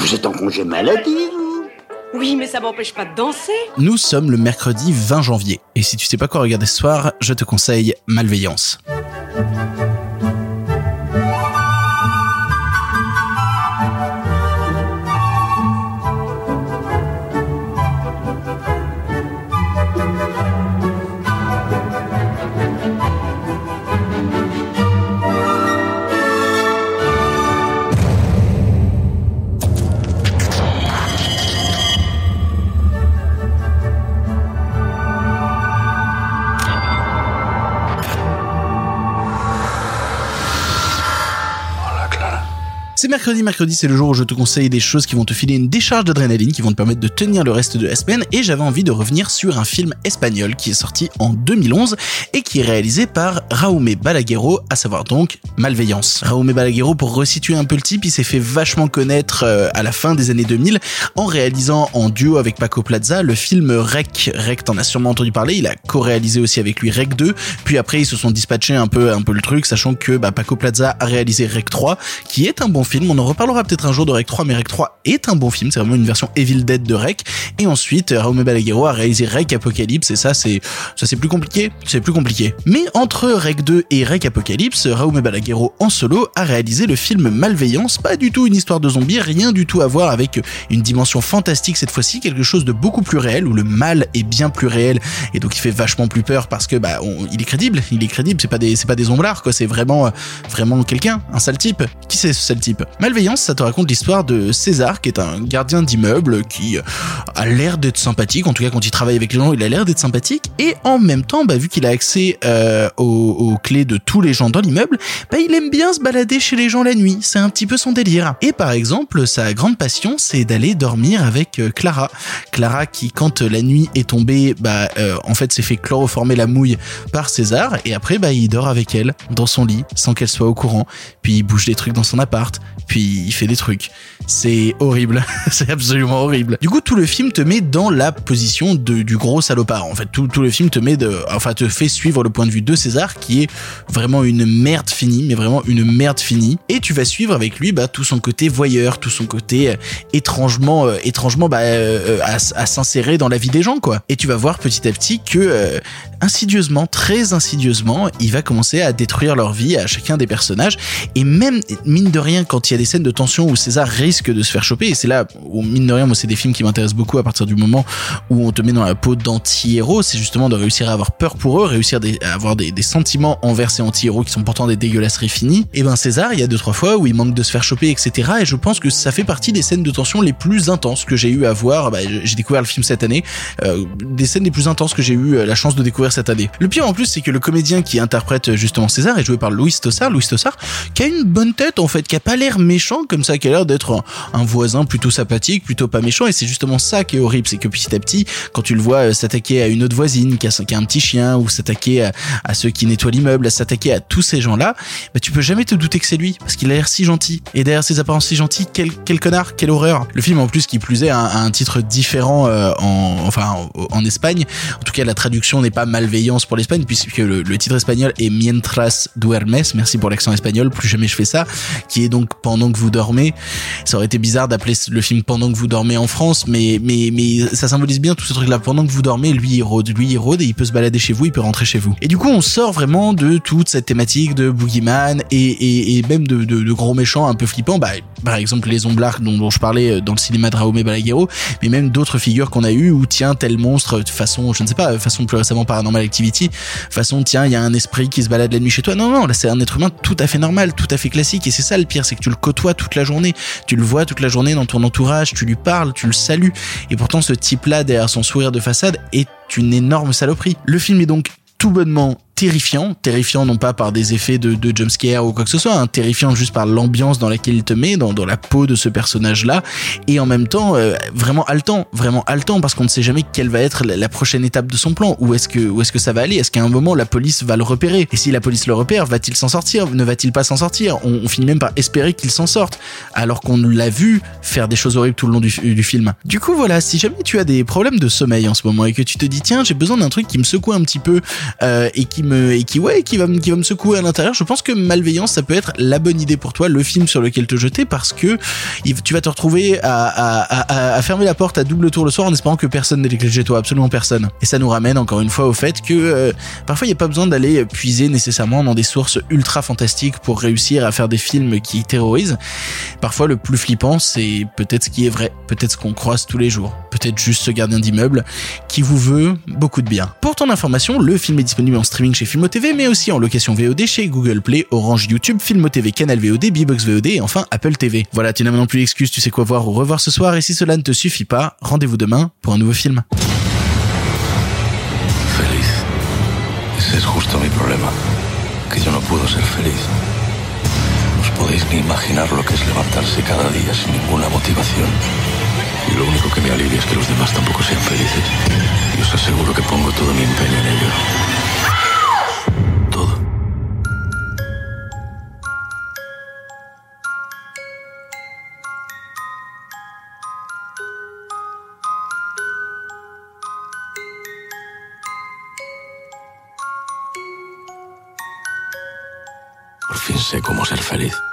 Vous êtes en congé maladie, vous Oui, mais ça m'empêche pas de danser. Nous sommes le mercredi 20 janvier, et si tu sais pas quoi regarder ce soir, je te conseille Malveillance. C'est mercredi, mercredi c'est le jour où je te conseille des choses qui vont te filer une décharge d'adrénaline, qui vont te permettre de tenir le reste de la semaine, et j'avais envie de revenir sur un film espagnol qui est sorti en 2011 et qui est réalisé par Raume Balaguerro, à savoir donc Malveillance. Raume Balaguerro, pour resituer un peu le type, il s'est fait vachement connaître euh, à la fin des années 2000 en réalisant en duo avec Paco Plaza le film Rec. Rec, t'en as sûrement entendu parler, il a co-réalisé aussi avec lui Rec 2, puis après ils se sont dispatchés un peu, un peu le truc, sachant que bah, Paco Plaza a réalisé Rec 3, qui est un bon film. On en reparlera peut-être un jour de Rec 3, mais Rec 3 est un bon film. C'est vraiment une version Evil Dead de Rec. Et ensuite, Raume Balaguerro a réalisé Rec Apocalypse, et ça, c'est, ça, c'est plus compliqué. C'est plus compliqué. Mais entre Rec 2 et Rec Apocalypse, Raume Balaguerro en solo a réalisé le film Malveillance. Pas du tout une histoire de zombies, rien du tout à voir avec une dimension fantastique cette fois-ci, quelque chose de beaucoup plus réel, où le mal est bien plus réel, et donc il fait vachement plus peur parce que, bah, il est crédible, il est crédible, c'est pas des, c'est pas des quoi, c'est vraiment, vraiment quelqu'un, un sale type. Qui c'est ce sale type? Malveillance ça te raconte l'histoire de César, qui est un gardien d'immeuble qui a l'air d'être sympathique. En tout cas, quand il travaille avec les gens, il a l'air d'être sympathique. Et en même temps, bah, vu qu'il a accès euh, aux, clés de tous les gens dans l'immeuble, bah, il aime bien se balader chez les gens la nuit. C'est un petit peu son délire. Et par exemple, sa grande passion, c'est d'aller dormir avec euh, Clara. Clara qui, quand la nuit est tombée, bah, euh, en fait, s'est fait chloroformer la mouille par César. Et après, bah, il dort avec elle dans son lit sans qu'elle soit au courant. Puis il bouge des trucs dans son appart. Puis il fait des trucs. C'est horrible. c'est absolument horrible. Du coup, tout le film te met dans la position de, du gros salopard. En fait, tout, tout le film te met de, enfin, te fait suivre le point de vue de César, qui est vraiment une merde finie, mais vraiment une merde finie. Et tu vas suivre avec lui, bah, tout son côté voyeur, tout son côté euh, étrangement, euh, étrangement, bah, euh, à, à s'insérer dans la vie des gens, quoi. Et tu vas voir petit à petit que, insidieusement, très insidieusement, il va commencer à détruire leur vie à chacun des personnages. Et même, mine de rien, quand il y a des scènes de tension où César risque de se faire choper, et c'est là où, mine de rien, moi, c'est des films qui m'intéressent beaucoup à partir du moment où on te met dans la peau d'anti-héros, c'est justement de réussir à avoir peur pour eux, réussir à avoir des, sentiments envers ces anti-héros qui sont pourtant des dégueulasseries finies. Et ben, César, il y a deux, trois fois où il manque de se faire choper, etc. Et je pense que ça fait partie des scènes de tension les plus intenses que j'ai eu à voir. Bah, j'ai découvert le film cette année, euh, des scènes les plus intenses que j'ai eu euh, la chance de découvrir cette année. Le pire en plus, c'est que le comédien qui interprète justement César est joué par Louis Tossard, Louis Tossard, qui a une bonne tête en fait, qui a pas l'air méchant comme ça, qui a l'air d'être un, voisin plutôt sympathique, plutôt pas méchant, et c'est justement ça qui est horrible, c'est que petit à petit, quand tu le vois euh, s'attaquer à une autre voisine qui a, un petit chien, ou s'attaquer à, ceux qui nettoient l'immeuble, à s'attaquer à tous ces gens-là, bah tu peux jamais te douter que c'est lui, parce qu'il a l'air si gentil. Et derrière ses apparences si gentilles, quel, connard, quelle horreur. Le film en plus qui plus est a un, titre différent euh, en, enfin en, Espagne. En tout cas, la traduction n'est pas malveillance pour l'Espagne, puisque le, titre espagnol est Mientras duermes. Merci pour l'accent espagnol. Plus jamais je fais ça, qui est donc pendant que vous dormez. Ça aurait été bizarre d'appeler le film pendant que vous dormez en France, mais mais mais ça symbolise bien tout ce truc-là. Pendant que vous dormez, lui il rôde, lui il rôde et il peut se balader chez vous, il peut rentrer chez vous. Et du coup, on sort vraiment de toute cette thématique de boogeyman et et, même de, de, gros méchants un peu flippants. Bah, par exemple les omblards dont, je parlais euh, dans le cinéma de Raume Balaguerro, mais même d'autres figures qu'on a eu où tiens tel monstre de façon, je ne sais pas, façon plus récemment Paranormal Activity, façon tiens il y a un esprit qui se balade la nuit chez toi. Non non, là c'est un être humain tout à fait normal, tout à fait classique et c'est ça le pire, c'est que tu le côtoies toute la journée, tu le vois toute la journée dans ton entourage, tu lui parles, tu le salues et pourtant ce type-là derrière son sourire de façade est une énorme saloperie. Le film est donc tout bonnement terrifiant, terrifiant non pas par des effets de, de jumpscare ou quoi que ce soit, hein, terrifiant juste par l'ambiance dans laquelle il te met, dans, la peau de ce personnage-là, et en même temps euh, vraiment haletant, vraiment haletant parce qu'on ne sait jamais quelle va être la, prochaine étape de son plan, où est-ce que est-ce que ça va aller, est-ce qu'à un moment la police va le repérer, et si la police le repère, va-t-il s'en sortir, ne va-t-il pas s'en sortir, on, finit même par espérer qu'il s'en sorte, alors qu'on l'a vu faire des choses horribles tout le long du, du film. Du coup voilà, si jamais tu as des problèmes de sommeil en ce moment et que tu te dis tiens j'ai besoin d'un truc qui me secoue un petit peu euh, et qui me et qui ouais qui va me qui va me secouer à l'intérieur, je pense que Malveillance ça peut être la bonne idée pour toi, le film sur lequel te jeter parce que tu vas te retrouver à, fermer la porte à double tour le soir en espérant que personne n'ait les chez toi, absolument personne. Et ça nous ramène encore une fois au fait que euh, parfois il n'y a pas besoin d'aller puiser nécessairement dans des sources ultra fantastiques pour réussir à faire des films qui terrorisent. Parfois le plus flippant c'est peut-être ce qui est vrai, peut-être ce qu'on croise tous les jours, peut-être juste ce gardien d'immeuble qui vous veut beaucoup de bien. Pour ton information, le film est disponible en streaming chez Filmo TV mais aussi en location VOD chez Google Play, Orange YouTube, Filmo TV, Canal VOD, Bbox VOD et enfin Apple TV. Voilà, tu n'as maintenant plus l'excuse, tu sais quoi voir ou revoir ce soir et si cela ne te suffit pas, rendez-vous demain pour un nouveau film. Feliz. Ese es justo mi. Lo único que me alivia es que los demás tampoco sean felices. Y os aseguro que pongo todo mi empeño en ello. Todo. Por fin sé cómo ser feliz.